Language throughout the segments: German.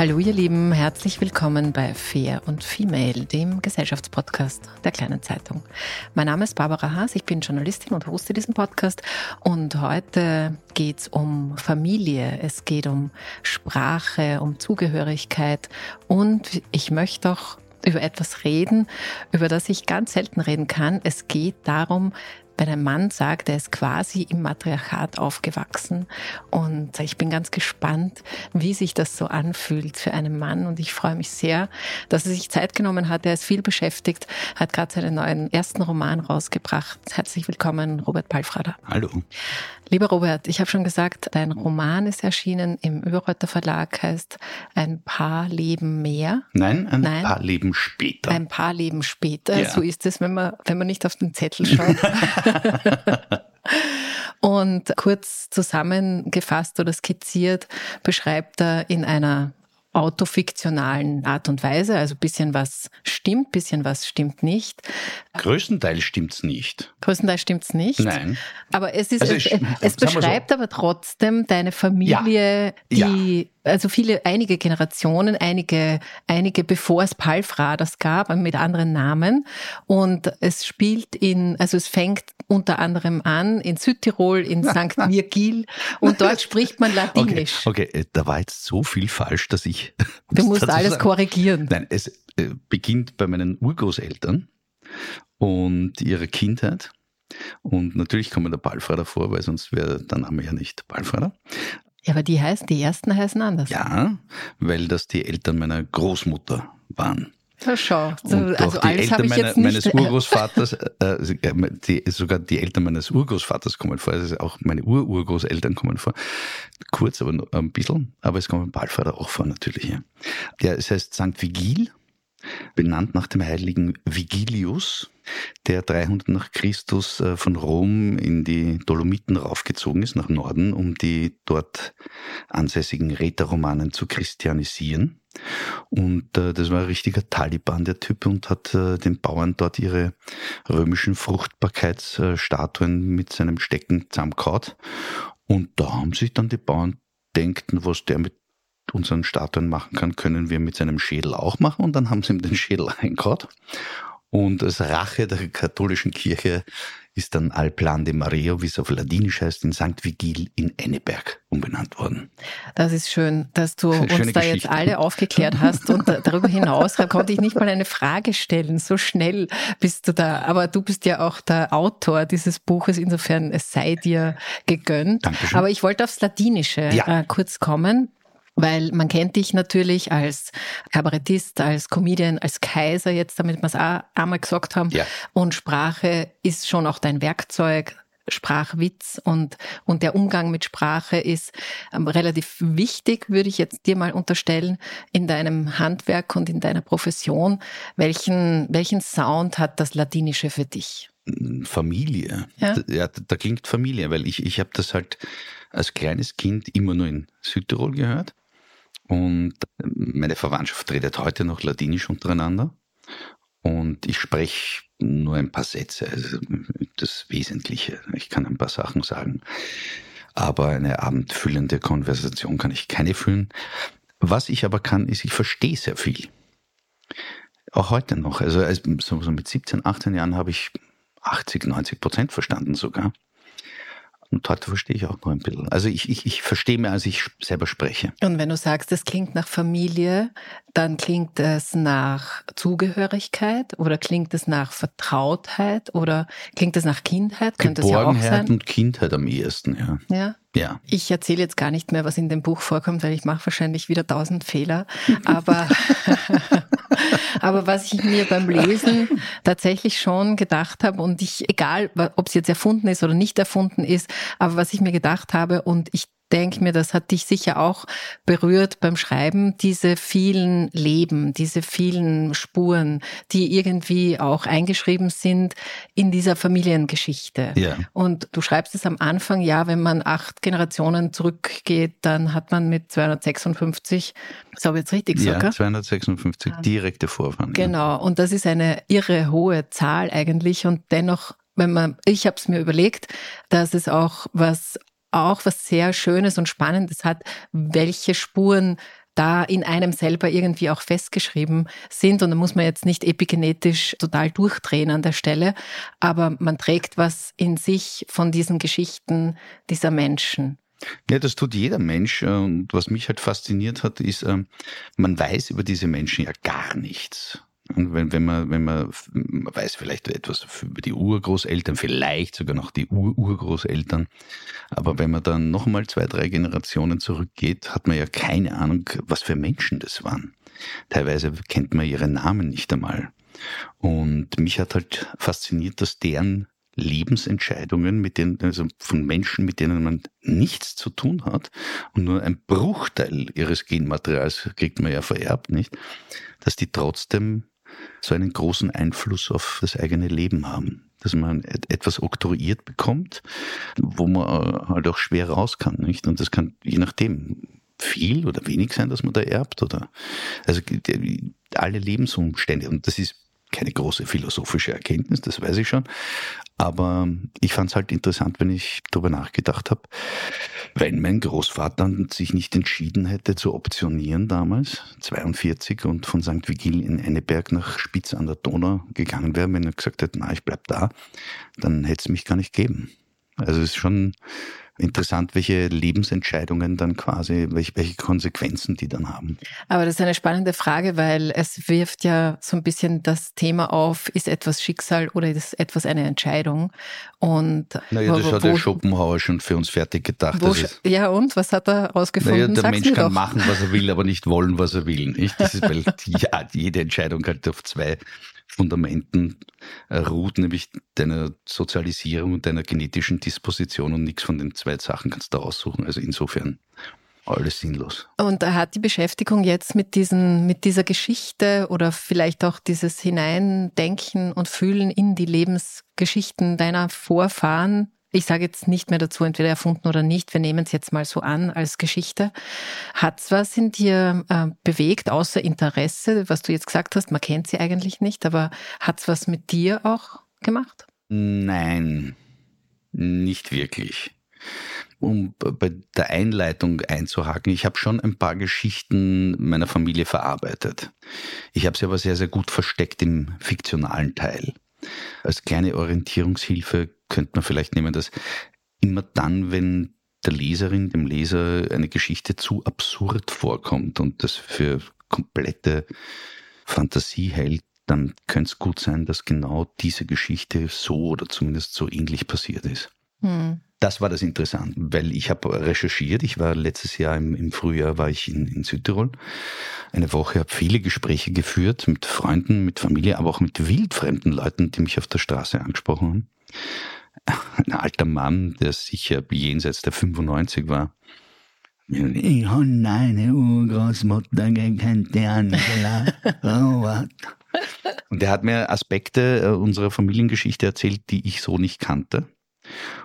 Hallo ihr Lieben, herzlich willkommen bei Fair und Female, dem Gesellschaftspodcast der kleinen Zeitung. Mein Name ist Barbara Haas, ich bin Journalistin und hoste diesen Podcast und heute geht es um Familie, es geht um Sprache, um Zugehörigkeit und ich möchte auch über etwas reden, über das ich ganz selten reden kann. Es geht darum, wenn ein Mann sagt, er ist quasi im Matriarchat aufgewachsen. Und ich bin ganz gespannt, wie sich das so anfühlt für einen Mann. Und ich freue mich sehr, dass er sich Zeit genommen hat. Er ist viel beschäftigt, hat gerade seinen neuen ersten Roman rausgebracht. Herzlich willkommen, Robert Palfrader. Hallo. Lieber Robert, ich habe schon gesagt, dein Roman ist erschienen im Überreuther Verlag, heißt Ein paar Leben mehr. Nein, ein Nein, paar Leben später. Ein paar Leben später. Ja. So ist es, wenn man, wenn man nicht auf den Zettel schaut. Und kurz zusammengefasst oder skizziert beschreibt er in einer autofiktionalen Art und Weise. Also bisschen was stimmt, bisschen was stimmt nicht. Größtenteils stimmt's nicht. Größtenteils stimmt's nicht. Nein. Aber es ist, also es, es, es beschreibt so. aber trotzdem deine Familie, ja. die, ja. also viele, einige Generationen, einige, einige bevor es Palfraders gab, mit anderen Namen. Und es spielt in, also es fängt unter anderem an in Südtirol, in St. Virgil und dort spricht man Latinisch. Okay, okay, da war jetzt so viel falsch, dass ich. Du musst alles sagen. korrigieren. Nein, es äh, beginnt bei meinen Urgroßeltern und ihrer Kindheit. Und natürlich kommt der Ballfrader vor, weil sonst wäre der Name ja nicht Ballfrader. Ja, aber die heißen, die ersten heißen anders. Ja, weil das die Eltern meiner Großmutter waren. Ja, schau. Und also die Eltern meine, meines Urgroßvaters, äh, also, äh, die, sogar die Eltern meines Urgroßvaters kommen vor, also auch meine Ururgroßeltern kommen vor. Kurz, aber nur ein bisschen, aber es kommen Ballvater auch vor natürlich. Ja. ja, es heißt St. Vigil, benannt nach dem heiligen Vigilius, der 300 nach Christus äh, von Rom in die Dolomiten raufgezogen ist, nach Norden, um die dort ansässigen Räterromanen zu christianisieren. Und äh, das war ein richtiger Taliban, der Typ, und hat äh, den Bauern dort ihre römischen Fruchtbarkeitsstatuen mit seinem Stecken zusammengehaut. Und da haben sich dann die Bauern denken, was der mit unseren Statuen machen kann, können wir mit seinem Schädel auch machen. Und dann haben sie ihm den Schädel eingehaut. Und als Rache der katholischen Kirche ist dann Alplan de Mario, wie es auf Ladinisch heißt, in St. Vigil in Enneberg umbenannt worden. Das ist schön, dass du uns da Geschichte. jetzt alle aufgeklärt hast. Und darüber hinaus konnte ich nicht mal eine Frage stellen. So schnell bist du da. Aber du bist ja auch der Autor dieses Buches. Insofern, es sei dir gegönnt. Dankeschön. Aber ich wollte aufs Ladinische ja. Äh, kurz kommen. Weil man kennt dich natürlich als Kabarettist, als Comedian, als Kaiser, jetzt damit wir es auch einmal gesagt haben. Ja. Und Sprache ist schon auch dein Werkzeug. Sprachwitz und, und der Umgang mit Sprache ist ähm, relativ wichtig, würde ich jetzt dir mal unterstellen, in deinem Handwerk und in deiner Profession. Welchen, welchen Sound hat das Latinische für dich? Familie. Ja, ja da, da klingt Familie, weil ich, ich habe das halt als kleines Kind immer nur in Südtirol gehört Und meine Verwandtschaft redet heute noch Ladinisch untereinander. Und ich spreche nur ein paar Sätze, also das Wesentliche. Ich kann ein paar Sachen sagen. Aber eine abendfüllende Konversation kann ich keine führen. Was ich aber kann, ist, ich verstehe sehr viel. Auch heute noch. Also so mit 17, 18 Jahren habe ich 80, 90 Prozent verstanden sogar. Und heute verstehe ich auch noch ein bisschen. Also ich, ich, ich verstehe mehr, als ich selber spreche. Und wenn du sagst, es klingt nach Familie, dann klingt es nach Zugehörigkeit oder klingt es nach Vertrautheit oder klingt es nach Kindheit? Könnte es ja auch sein? und Kindheit am ehesten, ja. Ja. Ja. Ich erzähle jetzt gar nicht mehr, was in dem Buch vorkommt, weil ich mache wahrscheinlich wieder tausend Fehler. Aber, aber was ich mir beim Lesen tatsächlich schon gedacht habe und ich, egal ob es jetzt erfunden ist oder nicht erfunden ist, aber was ich mir gedacht habe und ich denke mir, das hat dich sicher auch berührt beim Schreiben, diese vielen Leben, diese vielen Spuren, die irgendwie auch eingeschrieben sind in dieser Familiengeschichte. Ja. Und du schreibst es am Anfang, ja, wenn man acht Generationen zurückgeht, dann hat man mit 256, das habe ich jetzt richtig gesagt? Ja, 256 direkte Vorfahren. Genau, und das ist eine irre hohe Zahl eigentlich und dennoch wenn man, ich habe es mir überlegt, dass es auch was auch was sehr Schönes und Spannendes hat, welche Spuren da in einem selber irgendwie auch festgeschrieben sind. Und da muss man jetzt nicht epigenetisch total durchdrehen an der Stelle, aber man trägt was in sich von diesen Geschichten dieser Menschen. Ja, das tut jeder Mensch. Und was mich halt fasziniert hat, ist, ähm, man weiß über diese Menschen ja gar nichts. Und wenn, wenn, man, wenn man, man weiß vielleicht etwas über die Urgroßeltern, vielleicht sogar noch die Ur-Urgroßeltern, aber wenn man dann nochmal zwei, drei Generationen zurückgeht, hat man ja keine Ahnung, was für Menschen das waren. Teilweise kennt man ihre Namen nicht einmal. Und mich hat halt fasziniert, dass deren Lebensentscheidungen, mit denen, also von Menschen, mit denen man nichts zu tun hat und nur ein Bruchteil ihres Genmaterials kriegt man ja vererbt, nicht? Dass die trotzdem so einen großen Einfluss auf das eigene Leben haben. Dass man etwas oktroyiert bekommt, wo man äh, halt auch schwer raus kann, nicht? Und das kann je nachdem viel oder wenig sein, dass man da erbt oder, also alle Lebensumstände. Und das ist keine große philosophische Erkenntnis, das weiß ich schon. Aber ich fand es halt interessant, wenn ich darüber nachgedacht habe, wenn mein Großvater sich nicht entschieden hätte zu optionieren damals, 42, und von St. Vigil in Enneberg nach Spitz an der Donau gegangen wäre, wenn er gesagt hätte, na, ich bleib da, dann hätte es mich gar nicht geben. Also es ist schon interessant, welche Lebensentscheidungen dann quasi, welche, Konsequenzen die dann haben. Aber das ist eine spannende Frage, weil es wirft ja so ein bisschen das Thema auf, ist etwas Schicksal oder ist etwas eine Entscheidung? Und naja, das wo, hat der Schopenhauer schon für uns fertig gedacht. Wo, ja, und was hat er ausgefunden? Naja, der Sag's Mensch kann doch. machen, was er will, aber nicht wollen, was er will. Nicht? Das ist, weil ja, jede Entscheidung halt auf zwei Fundamenten äh, ruht, nämlich deiner Sozialisierung und deiner genetischen Disposition und nichts von den zwei Sachen kannst du aussuchen. Also insofern alles sinnlos. Und hat die Beschäftigung jetzt mit, diesen, mit dieser Geschichte oder vielleicht auch dieses Hineindenken und Fühlen in die Lebensgeschichten deiner Vorfahren ich sage jetzt nicht mehr dazu, entweder erfunden oder nicht, wir nehmen es jetzt mal so an als Geschichte. Hat es was in dir äh, bewegt, außer Interesse, was du jetzt gesagt hast, man kennt sie eigentlich nicht, aber hat es was mit dir auch gemacht? Nein, nicht wirklich. Um bei der Einleitung einzuhaken, ich habe schon ein paar Geschichten meiner Familie verarbeitet. Ich habe sie aber sehr, sehr gut versteckt im fiktionalen Teil. Als kleine Orientierungshilfe könnte man vielleicht nehmen, dass immer dann, wenn der Leserin, dem Leser eine Geschichte zu absurd vorkommt und das für komplette Fantasie hält, dann könnte es gut sein, dass genau diese Geschichte so oder zumindest so ähnlich passiert ist. Hm. Das war das Interessante, weil ich habe recherchiert. Ich war letztes Jahr im, im Frühjahr war ich in, in Südtirol. Eine Woche habe viele Gespräche geführt mit Freunden, mit Familie, aber auch mit wildfremden Leuten, die mich auf der Straße angesprochen haben ein alter Mann, der sicher jenseits der 95 war. Ich habe meine Urgroßmutter gekannt, die Angela Robert. Und er hat mir Aspekte äh, unserer Familiengeschichte erzählt, die ich so nicht kannte.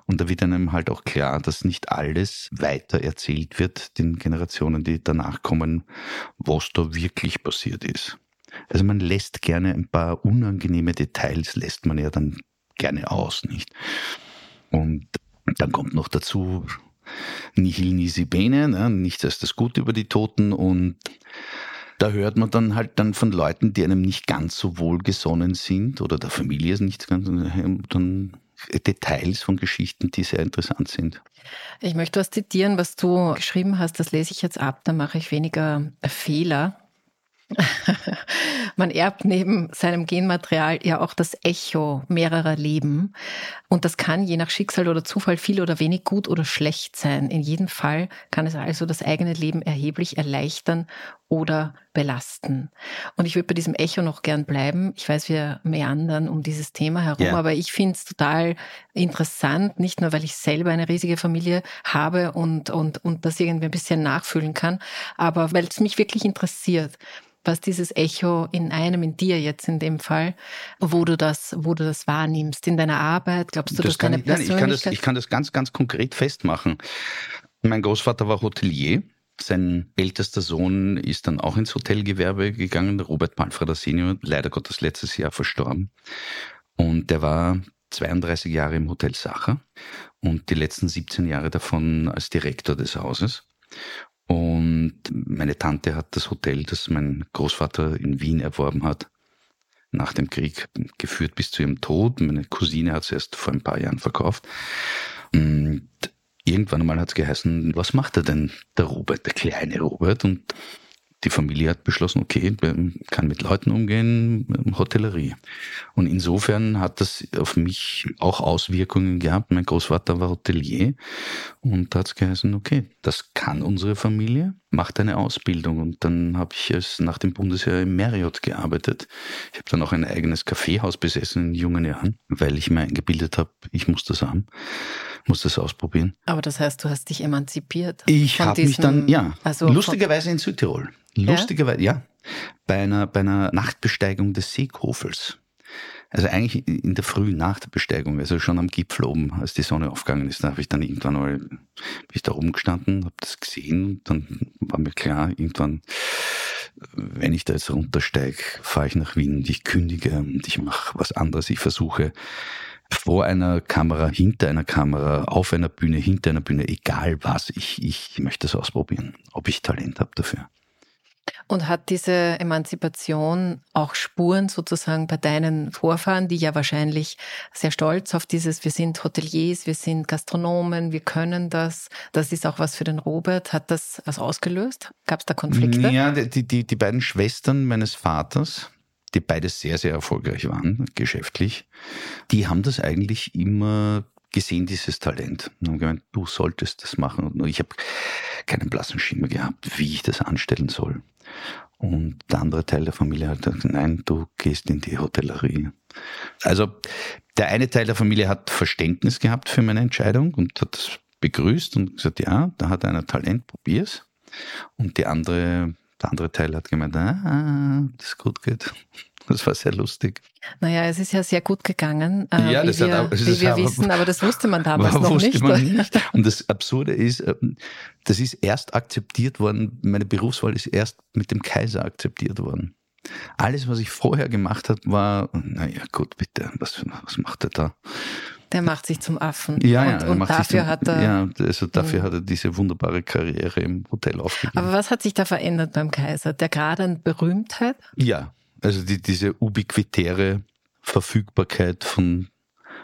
Und da wird einem halt auch klar, dass nicht alles weiter erzählt wird den Generationen, die danach kommen, was da wirklich passiert ist. Also man lässt gerne ein paar unangenehme Details, lässt man ja dann gerne aus, nicht? Und dann kommt noch dazu Nihil nisi bene, ne? nichts als das Gute über die Toten und da hört man dann halt dann von Leuten, die einem nicht ganz so wohlgesonnen sind oder der Familie ist nicht ganz, dann Details von Geschichten, die sehr interessant sind. Ich möchte was zitieren, was du geschrieben hast, das lese ich jetzt ab, dann mache ich weniger Fehler. Man erbt neben seinem Genmaterial ja auch das Echo mehrerer Leben. Und das kann je nach Schicksal oder Zufall viel oder wenig gut oder schlecht sein. In jedem Fall kann es also das eigene Leben erheblich erleichtern oder belasten. Und ich würde bei diesem Echo noch gern bleiben. Ich weiß, wir meandern um dieses Thema herum, yeah. aber ich finde es total interessant, nicht nur, weil ich selber eine riesige Familie habe und, und, und das irgendwie ein bisschen nachfühlen kann, aber weil es mich wirklich interessiert was dieses Echo in einem, in dir jetzt in dem Fall, wo du das, wo du das wahrnimmst in deiner Arbeit? Glaubst du, das dass deine ich, Persönlichkeit... Nein, ich, kann das, ich kann das ganz, ganz konkret festmachen. Mein Großvater war Hotelier. Sein ältester Sohn ist dann auch ins Hotelgewerbe gegangen, Robert Palfreder Senior, leider Gottes letztes Jahr verstorben. Und der war 32 Jahre im Hotel Sacher und die letzten 17 Jahre davon als Direktor des Hauses. Und meine Tante hat das Hotel, das mein Großvater in Wien erworben hat, nach dem Krieg geführt bis zu ihrem Tod. Meine Cousine hat es erst vor ein paar Jahren verkauft. Und irgendwann einmal hat es geheißen, was macht er denn, der Robert, der kleine Robert? Und die Familie hat beschlossen, okay, kann mit Leuten umgehen, Hotellerie. Und insofern hat das auf mich auch Auswirkungen gehabt. Mein Großvater war Hotelier und da hat es geheißen, okay, das kann unsere Familie, macht eine Ausbildung. Und dann habe ich es nach dem Bundesheer im Marriott gearbeitet. Ich habe dann auch ein eigenes Kaffeehaus besessen in jungen Jahren, weil ich mir eingebildet habe, ich muss das haben muss das ausprobieren. Aber das heißt, du hast dich emanzipiert. Ich habe mich dann, ja, also lustigerweise in Südtirol. Lustigerweise, ja? ja, bei einer, bei einer Nachtbesteigung des Seekofels. Also eigentlich in der frühen Nachtbesteigung, also schon am Gipfel oben, als die Sonne aufgegangen ist, da habe ich dann irgendwann mal, bin ich da oben gestanden, habe das gesehen, dann war mir klar, irgendwann, wenn ich da jetzt runtersteige, fahre ich nach Wien und ich kündige und ich mache was anderes, ich versuche vor einer Kamera, hinter einer Kamera, auf einer Bühne, hinter einer Bühne, egal was, ich, ich möchte das ausprobieren, ob ich Talent habe dafür. Und hat diese Emanzipation auch Spuren sozusagen bei deinen Vorfahren, die ja wahrscheinlich sehr stolz auf dieses, wir sind Hoteliers, wir sind Gastronomen, wir können das, das ist auch was für den Robert. Hat das was ausgelöst? Gab es da Konflikte? Ja, die, die, die beiden Schwestern meines Vaters, die beide sehr, sehr erfolgreich waren, geschäftlich, die haben das eigentlich immer gesehen, dieses Talent. Und haben gemeint, du solltest das machen. Und ich habe keinen blassen Schimmer gehabt, wie ich das anstellen soll. Und der andere Teil der Familie hat gesagt, nein, du gehst in die Hotellerie. Also der eine Teil der Familie hat Verständnis gehabt für meine Entscheidung und hat das begrüßt und gesagt, ja, da hat einer Talent, probier's. Und die andere, der andere Teil hat gemeint, ah, das gut geht. Das war sehr lustig. Naja, es ist ja sehr gut gegangen, äh, ja, wie wir, auch, wie wir wissen, aber das wusste man damals noch wusste nicht. Man nicht. Und das Absurde ist, ähm, das ist erst akzeptiert worden, meine Berufswahl ist erst mit dem Kaiser akzeptiert worden. Alles, was ich vorher gemacht habe, war, naja, gut, bitte, was, was macht er da? Der macht sich zum Affen. Ja, ja, und, und dafür zum, hat er. Ja, also dafür hat er diese wunderbare Karriere im Hotel aufgegeben. Aber was hat sich da verändert beim Kaiser? Der Grad an Berühmtheit? Ja, also die, diese ubiquitäre Verfügbarkeit von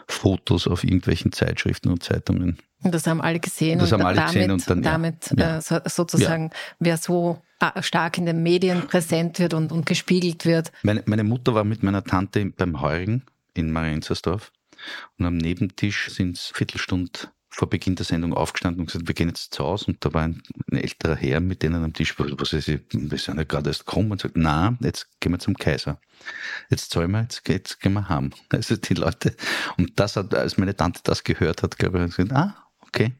Fotos auf irgendwelchen Zeitschriften und Zeitungen. Und das haben alle gesehen. Das haben alle damit, gesehen und dann, damit ja. Äh, sozusagen, ja. wer so äh, stark in den Medien präsent wird und, und gespiegelt wird. Meine, meine Mutter war mit meiner Tante beim Heurigen in Marienzersdorf und am Nebentisch sind es Viertelstunde vor Beginn der Sendung aufgestanden und gesagt, wir gehen jetzt zu Hause. Und da war ein, ein älterer Herr mit denen am Tisch, was ist, wir sind ja gerade erst gekommen und sagt, na, jetzt gehen wir zum Kaiser. Jetzt zahlen wir, jetzt, jetzt gehen wir heim. Also die Leute, und das hat, als meine Tante das gehört hat, glaube ich, gesagt, ah, okay.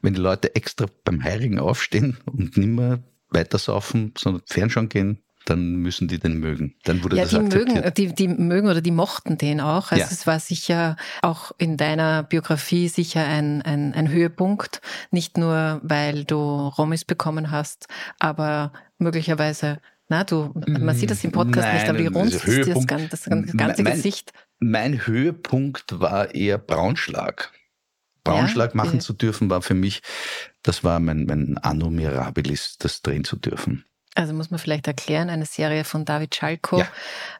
Wenn die Leute extra beim Heirigen aufstehen und nicht mehr weiter saufen, sondern fernschauen gehen, dann müssen die den mögen. Dann wurde ja, das die akzeptiert. mögen, die, die mögen oder die mochten den auch. Also Ja. es war sicher auch in deiner Biografie sicher ein, ein, ein Höhepunkt. Nicht nur, weil du Romis bekommen hast, aber möglicherweise, na, du, man sieht das im Podcast Nein, nicht, aber wie rund ist das, Höhepunkt- gan- das gan- ganze mein- Gesicht. Mein Höhepunkt war eher Braunschlag. Braunschlag Ja? machen Wie- zu dürfen war für mich, das war mein, mein Anno Mirabilis, das drehen zu dürfen. Also muss man vielleicht erklären, eine Serie von David Schalko, Ja.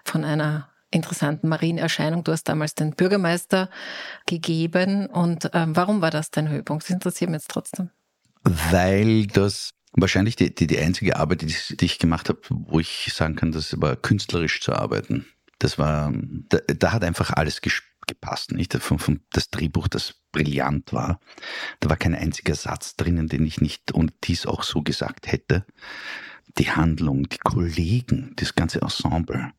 von einer interessanten Marienerscheinung. Du hast damals den Bürgermeister gegeben. Und ähm, warum war das dein Höhepunkt? Das interessiert mich jetzt trotzdem. Weil das wahrscheinlich die, die, die einzige Arbeit, die, ich- die ich gemacht habe, wo ich sagen kann, das war künstlerisch zu arbeiten. Das war, da, da hat einfach alles gepasst, nicht? Von, von, das Drehbuch, das brillant war. Da war kein einziger Satz drinnen, den ich nicht und dies auch so gesagt hätte. Die Handlung, die Kollegen, das ganze Ensemble.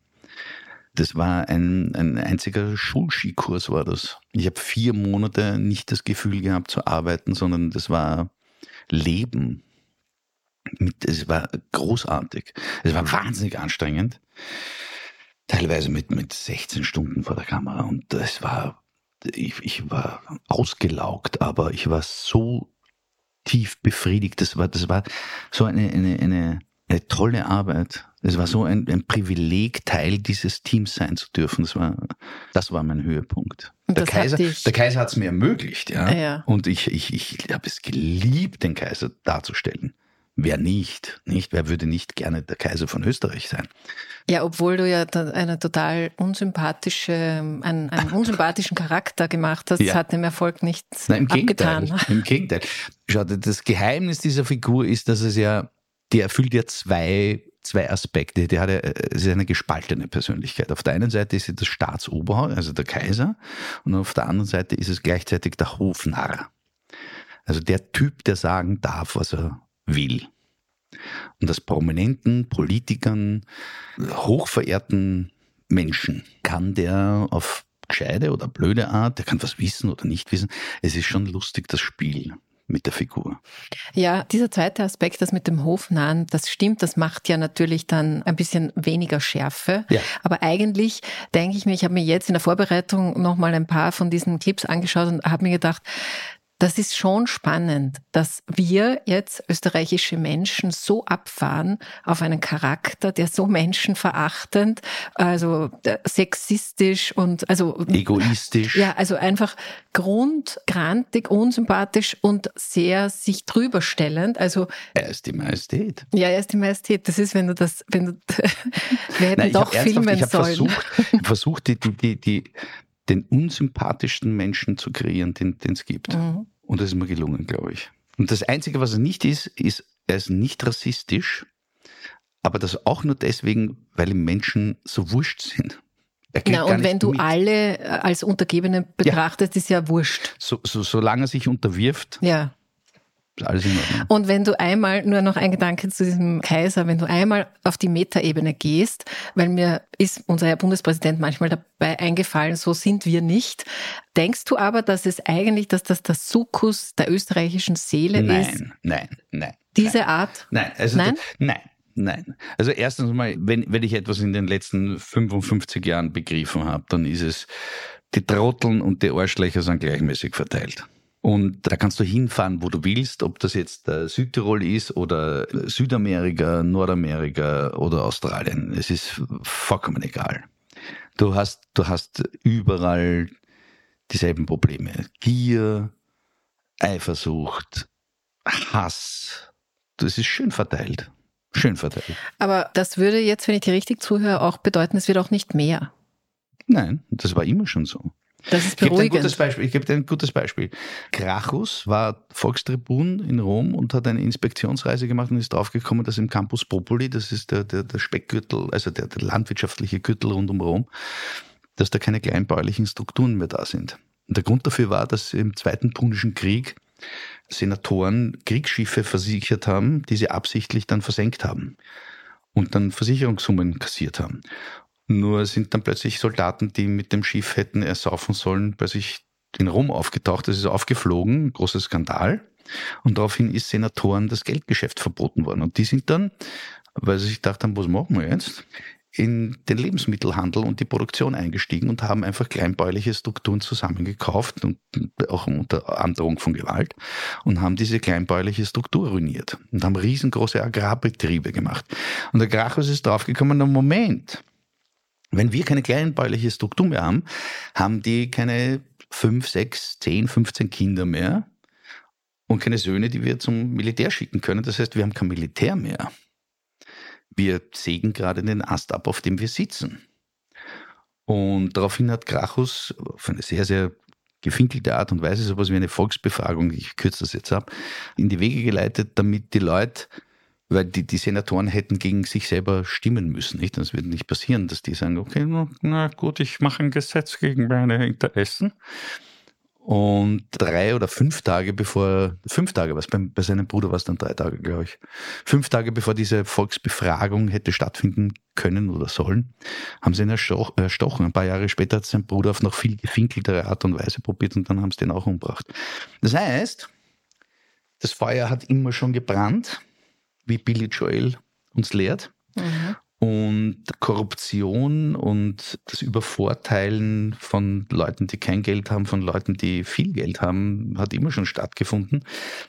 Das war ein, ein einziger Schulskikurs war das. Ich habe vier Monate nicht das Gefühl gehabt zu arbeiten, sondern das war Leben. Es war großartig. Es war wahnsinnig anstrengend. Teilweise mit, mit 16 Stunden vor der Kamera. Und es war, ich, ich war ausgelaugt, aber ich war so tief befriedigt. Das war, das war so eine, eine, eine, eine tolle Arbeit. Es war so ein, ein Privileg, Teil dieses Teams sein zu dürfen. Das war, das war mein Höhepunkt. Der Kaiser, der Kaiser hat es mir ermöglicht, ja. Ja. Und ich, ich, ich habe es geliebt, den Kaiser darzustellen. Wer nicht, nicht? Wer würde nicht gerne der Kaiser von Österreich sein? Ja, obwohl du ja eine total unsympathische, einen, einen unsympathischen Charakter gemacht hast, Ja. hat dem Erfolg nichts Nein, im abgetan. Gegenteil. Im Gegenteil. Schau, das Geheimnis dieser Figur ist, dass es ja, die erfüllt ja zwei, zwei Aspekte. Die hat ja, es ist eine gespaltene Persönlichkeit. Auf der einen Seite ist sie das Staatsoberhaupt, also der Kaiser, und auf der anderen Seite ist es gleichzeitig der Hofnarr. Also der Typ, der sagen darf, was er will. Und das prominenten Politikern, hochverehrten Menschen kann der auf gescheite oder blöde Art, der kann was wissen oder nicht wissen. Es ist schon lustig, das Spiel mit der Figur. Ja, dieser zweite Aspekt, das mit dem Hofnahen, das stimmt, das macht ja natürlich dann ein bisschen weniger Schärfe. Ja. Aber eigentlich denke ich mir, ich habe mir jetzt in der Vorbereitung nochmal ein paar von diesen Clips angeschaut und habe mir gedacht, das ist schon spannend, dass wir jetzt österreichische Menschen so abfahren auf einen Charakter, der so menschenverachtend, also äh, sexistisch und also Egoistisch. ja, also einfach grundgrantig, unsympathisch und sehr sich drüber stellend. Also Er ist die Majestät. ja, er ist die Majestät. Das ist, wenn du das, wenn du, wir hätten Nein, doch filmen ich sollen. versucht, versucht die, die, die, die, den unsympathischsten Menschen zu kreieren, den es gibt. Mhm. Und das ist mir gelungen, glaube ich. Und das Einzige, was er nicht ist, ist, er ist nicht rassistisch, aber das auch nur deswegen, weil ihm Menschen so wurscht sind. Na, und wenn du mit. alle äh, als Untergebene betrachtest, ist ja wurscht. so, so, solange er sich unterwirft, Ja. Alles in Ordnung. Und wenn du einmal, nur noch ein Gedanke zu diesem Kaiser, wenn du einmal auf die Metaebene gehst, weil mir ist unser Herr Bundespräsident manchmal dabei eingefallen, so sind wir nicht. Denkst du aber, dass es eigentlich, dass das der Sukkus der österreichischen Seele ist? Nein, nein, nein. Diese nein. Art? Nein, also Nein? nein, nein. Also erstens mal, wenn, wenn ich etwas in den letzten 55 Jahren begriffen habe, dann ist es, die Trotteln und die Arschlöcher sind gleichmäßig verteilt. Und da kannst du hinfahren, wo du willst, ob das jetzt äh, Südtirol ist oder Südamerika, Nordamerika oder Australien. Es ist vollkommen egal. Du hast, du hast überall dieselben Probleme. Gier, Eifersucht, Hass. Das ist schön verteilt. Schön verteilt. Aber das würde jetzt, wenn ich dir richtig zuhöre, auch bedeuten, es wird auch nicht mehr. Nein, das war immer schon so. Das ist Ich gebe dir ein beruhigend. gutes Beispiel. Ich gebe dir ein gutes Beispiel. Gracchus war Volkstribun in Rom und hat eine Inspektionsreise gemacht und ist draufgekommen, dass im Campus Populi, das ist der, der, der Speckgürtel, also der, der landwirtschaftliche Gürtel rund um Rom, dass da keine kleinbäuerlichen Strukturen mehr da sind. Und der Grund dafür war, dass im Zweiten Punischen Krieg Senatoren Kriegsschiffe versichert haben, die sie absichtlich dann versenkt haben und dann Versicherungssummen kassiert haben. Nur sind dann plötzlich Soldaten, die mit dem Schiff hätten ersaufen sollen, plötzlich in Rom aufgetaucht. Das ist aufgeflogen, großer Skandal. Und daraufhin ist Senatoren das Geldgeschäft verboten worden. Und die sind dann weil sie sich gedacht haben, was machen wir jetzt? in den Lebensmittelhandel und die Produktion eingestiegen und haben einfach kleinbäuerliche Strukturen zusammengekauft und auch unter Androhung von Gewalt und haben diese kleinbäuerliche Struktur ruiniert und haben riesengroße Agrarbetriebe gemacht. Und der Grachus ist draufgekommen, Moment, wenn wir keine kleinbäuerliche Struktur mehr haben, haben die keine fünf, sechs, zehn, 15 Kinder mehr und keine Söhne, die wir zum Militär schicken können. Das heißt, wir haben kein Militär mehr. Wir sägen gerade den Ast ab, auf dem wir sitzen. Und daraufhin hat Grachus auf eine sehr, sehr gefinkelte Art und Weise, sowas wie eine Volksbefragung, ich kürze das jetzt ab, in die Wege geleitet, damit die Leute, weil die, die Senatoren hätten gegen sich selber stimmen müssen, nicht? Das wird nicht passieren, dass die sagen, okay, na gut, ich mache ein Gesetz gegen meine Interessen. Und drei oder fünf Tage bevor, fünf Tage was, bei, bei seinem Bruder war es dann drei Tage, glaube ich. Fünf Tage bevor diese Volksbefragung hätte stattfinden können oder sollen, haben sie ihn erstochen. Ein paar Jahre später hat sein Bruder auf noch viel gefinkeltere Art und Weise probiert und dann haben sie den auch umgebracht. Das heißt, das Feuer hat immer schon gebrannt, wie Billy Joel uns lehrt. Mhm. Und Korruption und das Übervorteilen von Leuten, die kein Geld haben, von Leuten, die viel Geld haben, hat immer schon stattgefunden.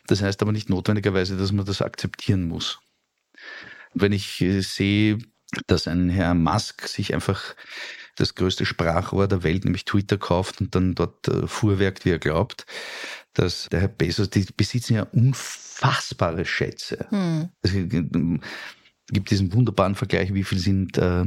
Das heißt aber nicht notwendigerweise, dass man das akzeptieren muss. Wenn ich äh, sehe, dass ein Herr Musk sich einfach das größte Sprachrohr der Welt, nämlich Twitter, kauft und dann dort äh, fuhrwerkt, wie er glaubt, dass der Herr Bezos, die besitzen ja unfassbare Schätze. Hm. Also, gibt diesen wunderbaren Vergleich, wie viel sind äh,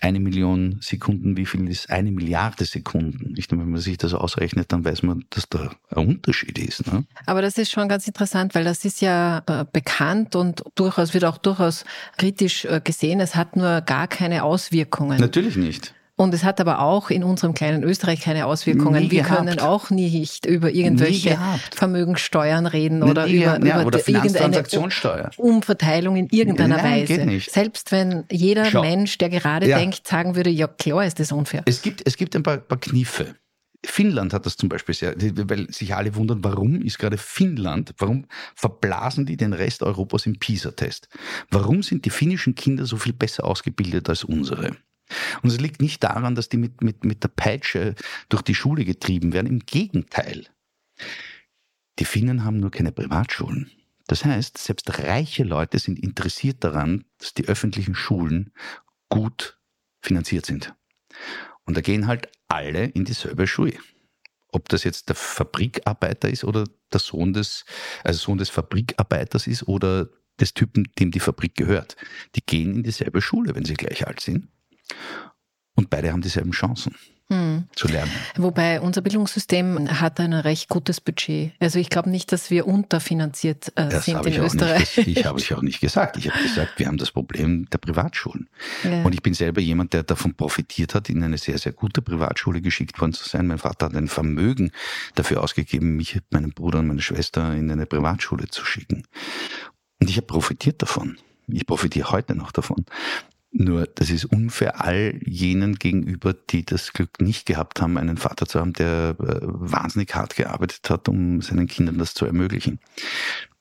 eine Million Sekunden, wie viel ist eine Milliarde Sekunden. Und wenn man sich das ausrechnet, dann weiß man, dass da ein Unterschied ist. Ne? Aber das ist schon ganz interessant, weil das ist ja äh, bekannt und durchaus wird auch durchaus kritisch äh, gesehen. Es hat nur gar keine Auswirkungen. Natürlich nicht. Und es hat aber auch in unserem kleinen Österreich keine Auswirkungen. Wir können auch nicht über irgendwelche Vermögenssteuern reden oder über, ja, über oder irgendeine Umverteilung in irgendeiner Nein, Weise. Geht nicht. Selbst wenn jeder Schau. Mensch, der gerade ja. denkt, sagen würde, ja klar ist das unfair. Es gibt, es gibt ein paar, paar Kniffe. Finnland hat das zum Beispiel sehr, weil sich alle wundern, warum ist gerade Finnland, warum verblasen die den Rest Europas im PISA-Test? Warum sind die finnischen Kinder so viel besser ausgebildet als unsere? Und es liegt nicht daran, dass die mit, mit, mit der Peitsche durch die Schule getrieben werden. Im Gegenteil. Die Finnen haben nur keine Privatschulen. Das heißt, selbst reiche Leute sind interessiert daran, dass die öffentlichen Schulen gut finanziert sind. Und da gehen halt alle in dieselbe Schule. Ob das jetzt der Fabrikarbeiter ist oder der Sohn des, also Sohn des Fabrikarbeiters ist oder des Typen, dem die Fabrik gehört. Die gehen in dieselbe Schule, wenn sie gleich alt sind. Und beide haben dieselben Chancen. Hm. zu lernen. Wobei unser Bildungssystem hat ein recht gutes Budget. Also ich glaube nicht, dass wir unterfinanziert äh, das sind in Österreich. Nicht, ich habe es ja auch nicht gesagt. Ich habe gesagt, wir haben das Problem der Privatschulen. Ja. Und ich bin selber jemand, der davon profitiert hat, in eine sehr, sehr gute Privatschule geschickt worden zu sein. Mein Vater hat ein Vermögen dafür ausgegeben, mich, meinen Bruder und meine Schwester in eine Privatschule zu schicken. Und ich habe profitiert davon. Ich profitiere heute noch davon. Nur, das ist unfair all jenen gegenüber, die das Glück nicht gehabt haben, einen Vater zu haben, der äh, wahnsinnig hart gearbeitet hat, um seinen Kindern das zu ermöglichen.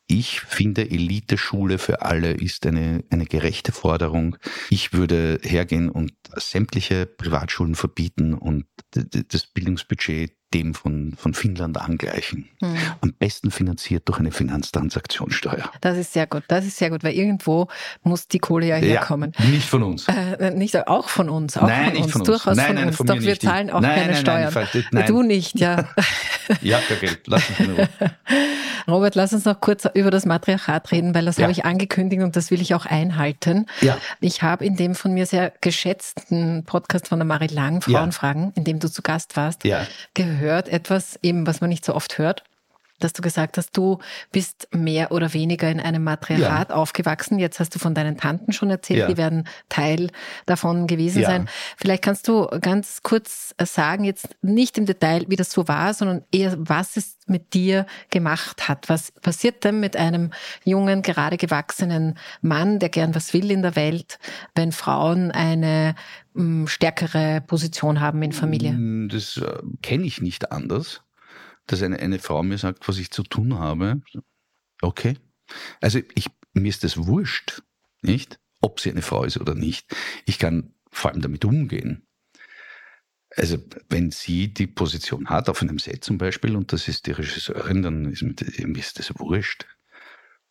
Ich finde, Eliteschule für alle ist eine, eine gerechte Forderung. Ich würde hergehen und sämtliche Privatschulen verbieten und das Bildungsbudget dem von, von Finnland angleichen. Hm. Am besten finanziert durch eine Finanztransaktionssteuer. Das ist sehr gut. Das ist sehr gut, weil irgendwo muss die Kohle ja herkommen. Ja, nicht von uns. Äh, nicht auch von uns. Auch nein, von uns. Von uns. Durchaus nein, von nein, uns. Von Doch wir zahlen auch keine Steuern. Nein, Du nicht, ja. ja, okay. Lass uns in Ruhe. Robert, lass uns noch kurz über das Matriarchat reden, weil das ja. habe ich angekündigt und das will ich auch einhalten. Ja. Ich habe in dem von mir sehr geschätzten Podcast von der Marie Lang, Frauenfragen, ja. in dem du zu Gast warst, ja. Gehört, etwas eben, was man nicht so oft hört dass du gesagt hast, du bist mehr oder weniger in einem Matriarchat ja. aufgewachsen. Jetzt hast du von deinen Tanten schon erzählt, ja. die werden Teil davon gewesen ja. sein. Vielleicht kannst du ganz kurz sagen, jetzt nicht im Detail, wie das so war, sondern eher, was es mit dir gemacht hat. Was passiert denn mit einem jungen, gerade gewachsenen Mann, der gern was will in der Welt, wenn Frauen eine mm, stärkere Position haben in Familie? Mm, das äh, kenne ich nicht anders dass eine, eine Frau mir sagt, was ich zu tun habe. Okay. Also ich, mir ist das wurscht, nicht? ob sie eine Frau ist oder nicht. Ich kann vor allem damit umgehen. Also wenn sie die Position hat auf einem Set zum Beispiel und das ist die Regisseurin, dann ist mir ist das wurscht,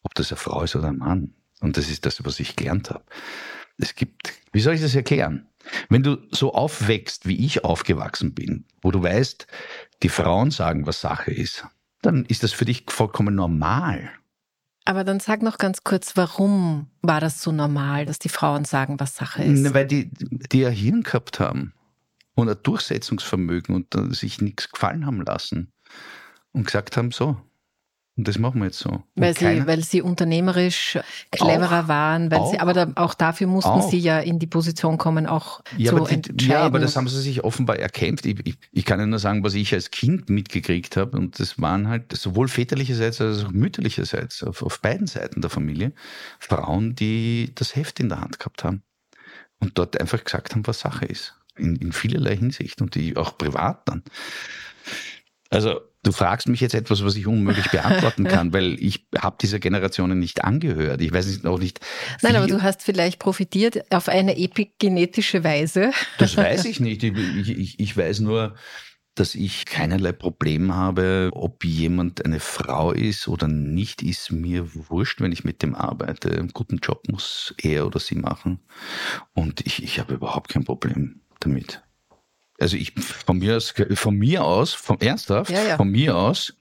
ob das eine Frau ist oder ein Mann. Und das ist das, was ich gelernt habe. Es gibt, wie soll ich das erklären? Wenn du so aufwächst, wie ich aufgewachsen bin, wo du weißt, die Frauen sagen, was Sache ist, dann ist das für dich vollkommen normal. Aber dann sag noch ganz kurz, warum war das so normal, dass die Frauen sagen, was Sache ist? Weil die, die ja Hirn gehabt haben und ein Durchsetzungsvermögen und sich nichts gefallen haben lassen und gesagt haben, so, und das machen wir jetzt so. Weil sie, weil sie unternehmerisch cleverer auch, waren, weil auch, sie, aber da, auch dafür mussten auch. sie ja in die Position kommen, auch ja, zu aber die, entscheiden. Ja, aber das haben sie sich offenbar erkämpft. Ich, ich, ich kann ja nur sagen, was ich als Kind mitgekriegt habe. Und das waren halt sowohl väterlicherseits als auch mütterlicherseits auf, auf beiden Seiten der Familie Frauen, die das Heft in der Hand gehabt haben und dort einfach gesagt haben, was Sache ist. In, in vielerlei Hinsicht und die auch privat dann. Also Du fragst mich jetzt etwas, was ich unmöglich beantworten kann, weil ich habe dieser Generationen nicht angehört. Ich weiß auch nicht. Nein, aber du hast vielleicht profitiert auf eine epigenetische Weise. Das weiß ich nicht. Ich, ich, ich weiß nur, dass ich keinerlei Problem habe, ob jemand eine Frau ist oder nicht, ist mir wurscht, wenn ich mit dem arbeite. Einen guten Job muss er oder sie machen. Und ich, ich habe überhaupt kein Problem damit. Also ich von mir aus, von mir aus, vom ernsthaft, ja, ja. von mir aus,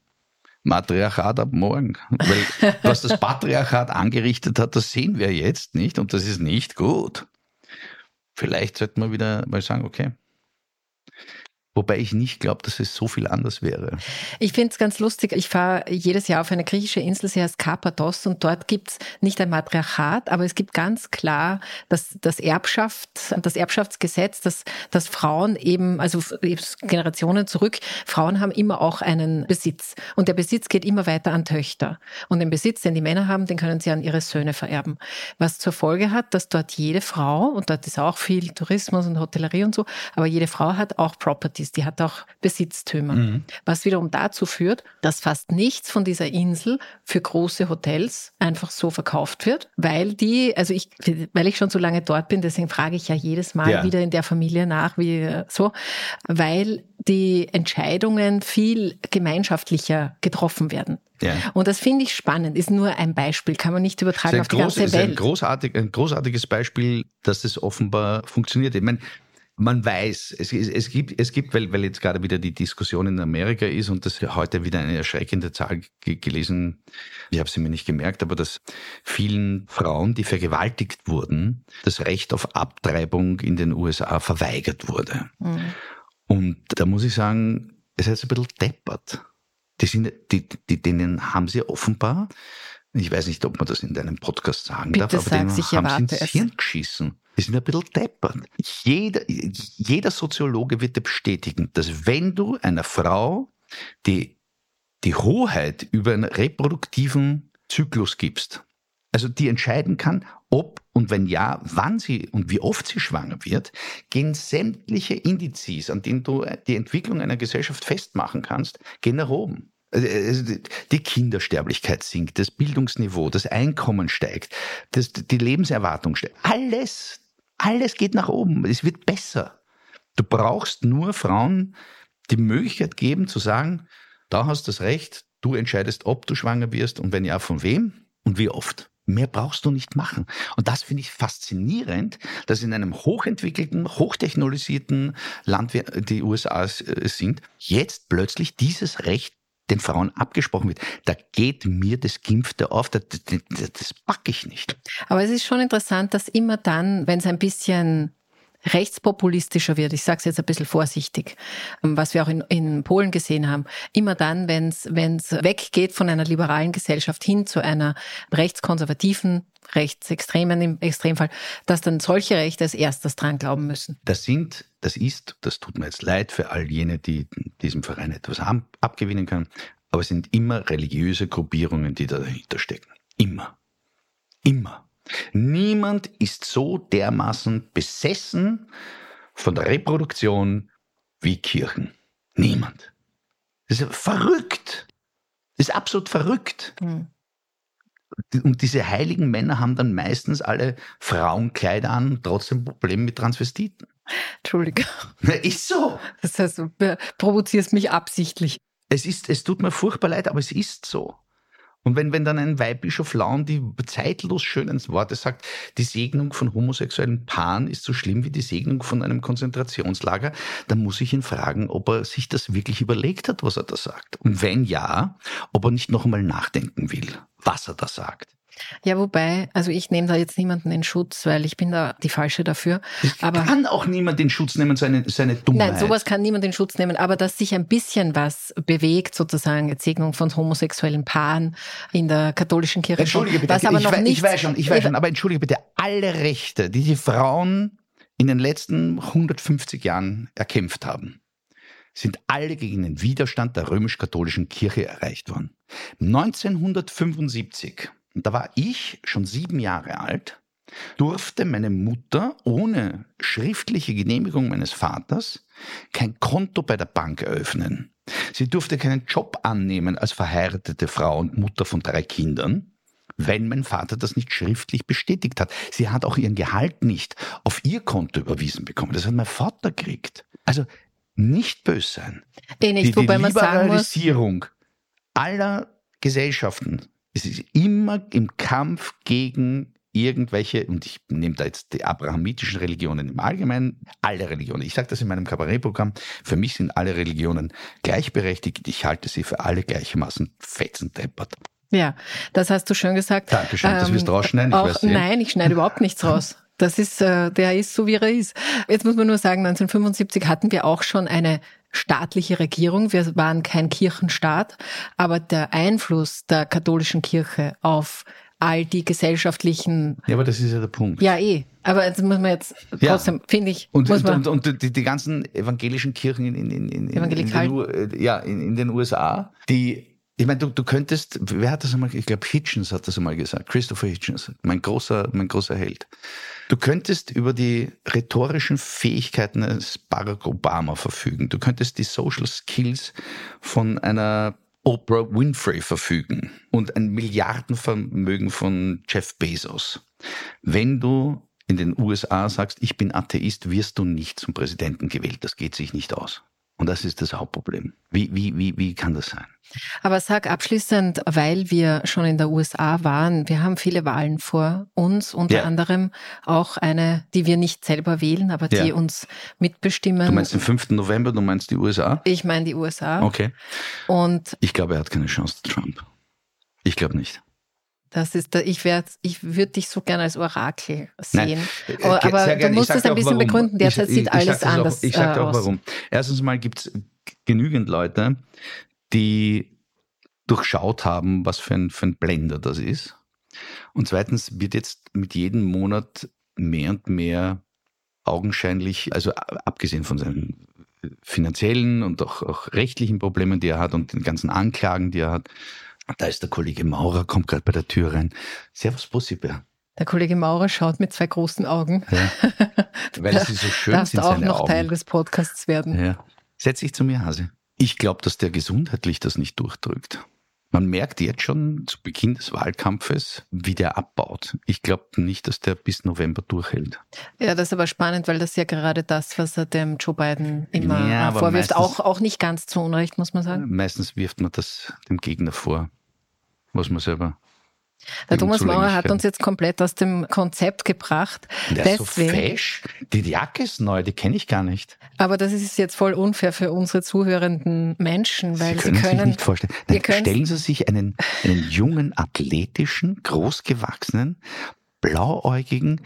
Matriarchat ab morgen. Weil was das Patriarchat angerichtet hat, das sehen wir jetzt nicht und das ist nicht gut. Vielleicht sollten wir wieder mal sagen, okay, Wobei ich nicht glaube, dass es so viel anders wäre. Ich finde es ganz lustig. Ich fahre jedes Jahr auf eine griechische Insel, sie heißt Karpathos, und dort gibt es nicht ein Matriarchat, aber es gibt ganz klar das, das Erbschaft, das Erbschaftsgesetz, dass, dass Frauen eben, also Generationen zurück, Frauen haben immer auch einen Besitz. Und der Besitz geht immer weiter an Töchter. Und den Besitz, den die Männer haben, den können sie an ihre Söhne vererben. Was zur Folge hat, dass dort jede Frau, und dort ist auch viel Tourismus und Hotellerie und so, aber jede Frau hat auch Properties ist. Die hat auch Besitztümer. Mhm. Was wiederum dazu führt, dass fast nichts von dieser Insel für große Hotels einfach so verkauft wird, weil die, also ich, weil ich schon so lange dort bin, deswegen frage ich ja jedes Mal ja. wieder in der Familie nach, wie so, weil die Entscheidungen viel gemeinschaftlicher getroffen werden. Ja. Und das finde ich spannend, ist nur ein Beispiel, kann man nicht übertragen auf die groß, ganze Welt. Ist ein, großartig, ein großartiges Beispiel, dass es offenbar funktioniert. Ich meine, man weiß, es, es, gibt, es gibt weil, weil jetzt gerade wieder die Diskussion in Amerika ist und das heute wieder eine erschreckende Zahl gelesen, ich habe sie mir nicht gemerkt, aber dass vielen Frauen, die vergewaltigt wurden, das Recht auf Abtreibung in den USA verweigert wurde. Mhm. Und da muss ich sagen, es ist ein bisschen deppert. Die sind, die, die, denen haben sie offenbar, ich weiß nicht, ob man das in deinem Podcast sagen Bitte darf, aber denen haben sie ins Hirn geschissen. Die sind ein bisschen deppert. Jeder, jeder Soziologe wird dir bestätigen, dass wenn du einer Frau die, die Hoheit über einen reproduktiven Zyklus gibst, also die entscheiden kann, ob und wenn ja, wann sie und wie oft sie schwanger wird, gehen sämtliche Indizes, an denen du die Entwicklung einer Gesellschaft festmachen kannst, gehen nach oben. Also, die Kindersterblichkeit sinkt, das Bildungsniveau, das Einkommen steigt, das, die Lebenserwartung steigt. Alles, alles geht nach oben. Es wird besser. Du brauchst nur Frauen die Möglichkeit geben zu sagen, da hast du das Recht, du entscheidest, ob du schwanger wirst und wenn ja, von wem und wie oft. Mehr brauchst du nicht machen. Und das finde ich faszinierend, dass in einem hochentwickelten, hochtechnologisierten Land, wie die USA äh, sind, jetzt plötzlich dieses Recht den Frauen abgesprochen wird. Da geht mir das Gimpfte auf, das, das, das packe ich nicht. Aber es ist schon interessant, dass immer dann, wenn es ein bisschen rechtspopulistischer wird, ich sage es jetzt ein bisschen vorsichtig, ähm, was wir auch in, in Polen gesehen haben, immer dann, wenn es weggeht von einer liberalen Gesellschaft hin zu einer rechtskonservativen, rechtsextremen im Extremfall, dass dann solche Rechte als erstes dran glauben müssen. Das sind, das ist, das tut mir jetzt leid für all jene, die diesem Verein etwas abgewinnen können, aber es sind immer religiöse Gruppierungen, die dahinter stecken. Immer. Immer. Niemand ist so dermaßen besessen von der Reproduktion wie Kirchen. Niemand. Das ist verrückt. Das ist absolut verrückt. Mhm. und diese heiligen Männer haben dann meistens alle Frauenkleider an, trotzdem Probleme mit Transvestiten. Entschuldige. Ist so. Das heißt, du provozierst mich absichtlich. Es ist, es tut mir furchtbar leid, aber es ist so. Und wenn, wenn dann ein Weihbischof Laun die zeitlos schönen Worte sagt, die Segnung von homosexuellen Paaren ist so schlimm wie die Segnung von einem Konzentrationslager, dann muss ich ihn fragen, ob er sich das wirklich überlegt hat, was er da sagt. Und wenn ja, ob er nicht noch einmal nachdenken will, was er da sagt. Ja, wobei, also ich nehme da jetzt niemanden in Schutz, weil ich bin da die Falsche dafür. Aber kann auch niemand in Schutz nehmen, seine, seine Dummheit. Nein, sowas kann niemand in Schutz nehmen. Aber dass sich ein bisschen was bewegt, sozusagen, Segnung von homosexuellen Paaren in der katholischen Kirche. Entschuldige bitte, was aber ich, noch weiß, nicht, ich weiß schon, ich weiß schon, aber entschuldige bitte, alle Rechte, die die Frauen in den letzten 150 Jahren erkämpft haben, sind alle gegen den Widerstand der römisch-katholischen Kirche erreicht worden. 1975 und da war ich schon sieben Jahre alt, durfte meine Mutter ohne schriftliche Genehmigung meines Vaters kein Konto bei der Bank eröffnen. Sie durfte keinen Job annehmen als verheiratete Frau und Mutter von drei Kindern, wenn mein Vater das nicht schriftlich bestätigt hat. Sie hat auch ihren Gehalt nicht auf ihr Konto überwiesen bekommen. Das hat mein Vater gekriegt. Also nicht böse sein. Eh nicht, die, wobei die man sagen muss, Liberalisierung aller Gesellschaften es ist immer im Kampf gegen irgendwelche, und ich nehme da jetzt die abrahamitischen Religionen im Allgemeinen, alle Religionen. Ich sage das in meinem Kabarettprogramm, für mich sind alle Religionen gleichberechtigt. Ich halte sie für alle gleichermaßen fetzendeppert. Ja, das hast du schön gesagt. Dankeschön, das wirst du rausschneiden. Ich auch, weiß, Nein, ich schneide überhaupt nichts raus. Das ist, äh, der ist so, wie er ist. Jetzt muss man nur sagen, 1975 hatten wir auch schon eine staatliche Regierung. Wir waren kein Kirchenstaat, aber der Einfluss der katholischen Kirche auf all die gesellschaftlichen. Ja, aber das ist ja der Punkt. Ja, eh. Aber jetzt muss man jetzt trotzdem, ja. finde ich. Und, muss man und, und die, die, ganzen evangelischen Kirchen in, in, in, in, in, den, ja, in, in den USA, die ich meine, du, du könntest, wer hat das einmal, ich glaube Hitchens hat das einmal gesagt, Christopher Hitchens, mein großer, mein großer Held. Du könntest über die rhetorischen Fähigkeiten eines Barack Obama verfügen. Du könntest die Social Skills von einer Oprah Winfrey verfügen und ein Milliardenvermögen von Jeff Bezos. Wenn du in den USA sagst, ich bin Atheist, wirst du nicht zum Präsidenten gewählt. Das geht sich nicht aus. Und das ist das Hauptproblem. Wie, wie, wie, wie kann das sein? Aber sag abschließend, weil wir schon in der USA waren, wir haben viele Wahlen vor uns, unter ja. anderem auch eine, die wir nicht selber wählen, aber die ja. uns mitbestimmen. Du meinst den 5. November, du meinst die USA? Ich meine die USA. Okay. Und ich glaube, er hat keine Chance, Trump. Ich glaube nicht. Das ist da, ich werde, ich würde dich so gerne als Orakel sehen. Nein, aber, aber du musst es ein bisschen warum. begründen. Derzeit ich, sieht alles anders auch, Ich sage äh, auch warum. Erstens mal gibt es genügend Leute, die durchschaut haben, was für ein, für ein Blender das ist. Und zweitens wird jetzt mit jedem Monat mehr und mehr augenscheinlich, also abgesehen von seinen finanziellen und auch, auch rechtlichen Problemen, die er hat und den ganzen Anklagen, die er hat, da ist der Kollege Maurer, kommt gerade bei der Tür rein. Servus, Pussibär. Der Kollege Maurer schaut mit zwei großen Augen. Ja. Weil sie so schön Darfst sind. auch noch Augen. Teil des Podcasts werden. Ja. Setz dich zu mir, Hase. Ich glaube, dass der gesundheitlich das nicht durchdrückt. Man merkt jetzt schon zu Beginn des Wahlkampfes, wie der abbaut. Ich glaube nicht, dass der bis November durchhält. Ja, das ist aber spannend, weil das ist ja gerade das, was er dem Joe Biden immer ja, vorwirft. Auch, auch nicht ganz zu Unrecht, muss man sagen. Meistens wirft man das dem Gegner vor was man selber. Der Thomas Mauer hat uns jetzt komplett aus dem Konzept gebracht. Der Deswegen, ist so fesch. Die Jacke ist neu, die kenne ich gar nicht. Aber das ist jetzt voll unfair für unsere zuhörenden Menschen, weil sie können, sie können sich nicht vorstellen. Nein, stellen Sie sich einen, einen jungen, athletischen, großgewachsenen, blauäugigen,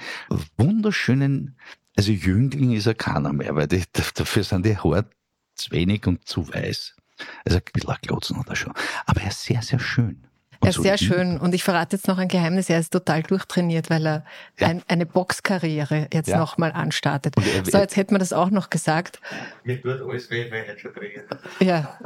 wunderschönen, also Jüngling ist er keiner mehr, weil die, dafür sind die Haare zu wenig und zu weiß. Also ein bisschen Glotzen hat er schon. Aber er ist sehr, sehr schön. Er ist sehr schön und ich verrate jetzt noch ein Geheimnis, er ist total durchtrainiert, weil er ja. ein, eine Boxkarriere jetzt ja. nochmal anstartet. Er, so, jetzt hätten wir das auch noch gesagt. Mir tut alles weh, wenn ich schon trainiert. Ja,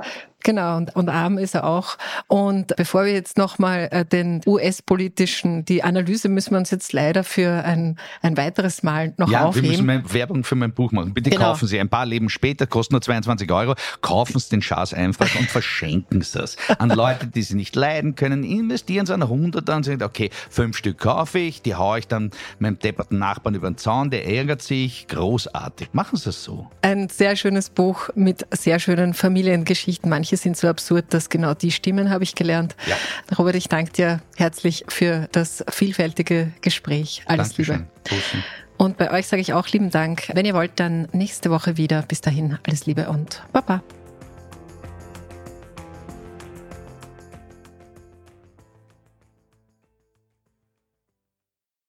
genau und, und arm ist er auch. Und bevor wir jetzt nochmal äh, den US-politischen, die Analyse müssen wir uns jetzt leider für ein, ein weiteres Mal noch ja, aufheben. Ja, wir müssen Werbung für mein Buch machen. Bitte genau. kaufen Sie ein paar Leben später, kostet nur 22 Euro. Kaufen Sie den Schatz einfach und verschenken Sie es an Leute, die Sie nicht leiden können investieren sie einen Hunderter und sagen, okay, fünf Stück kaufe ich, die haue ich dann meinem depperten Nachbarn über den Zaun, der ärgert sich, großartig. Machen sie das so. Ein sehr schönes Buch mit sehr schönen Familiengeschichten. Manche sind so absurd, dass genau die stimmen, habe ich gelernt. Ja. Robert, ich danke dir herzlich für das vielfältige Gespräch. Alles Dankeschön. Liebe. Und bei euch sage ich auch lieben Dank. Wenn ihr wollt, dann nächste Woche wieder. Bis dahin, alles Liebe und Baba.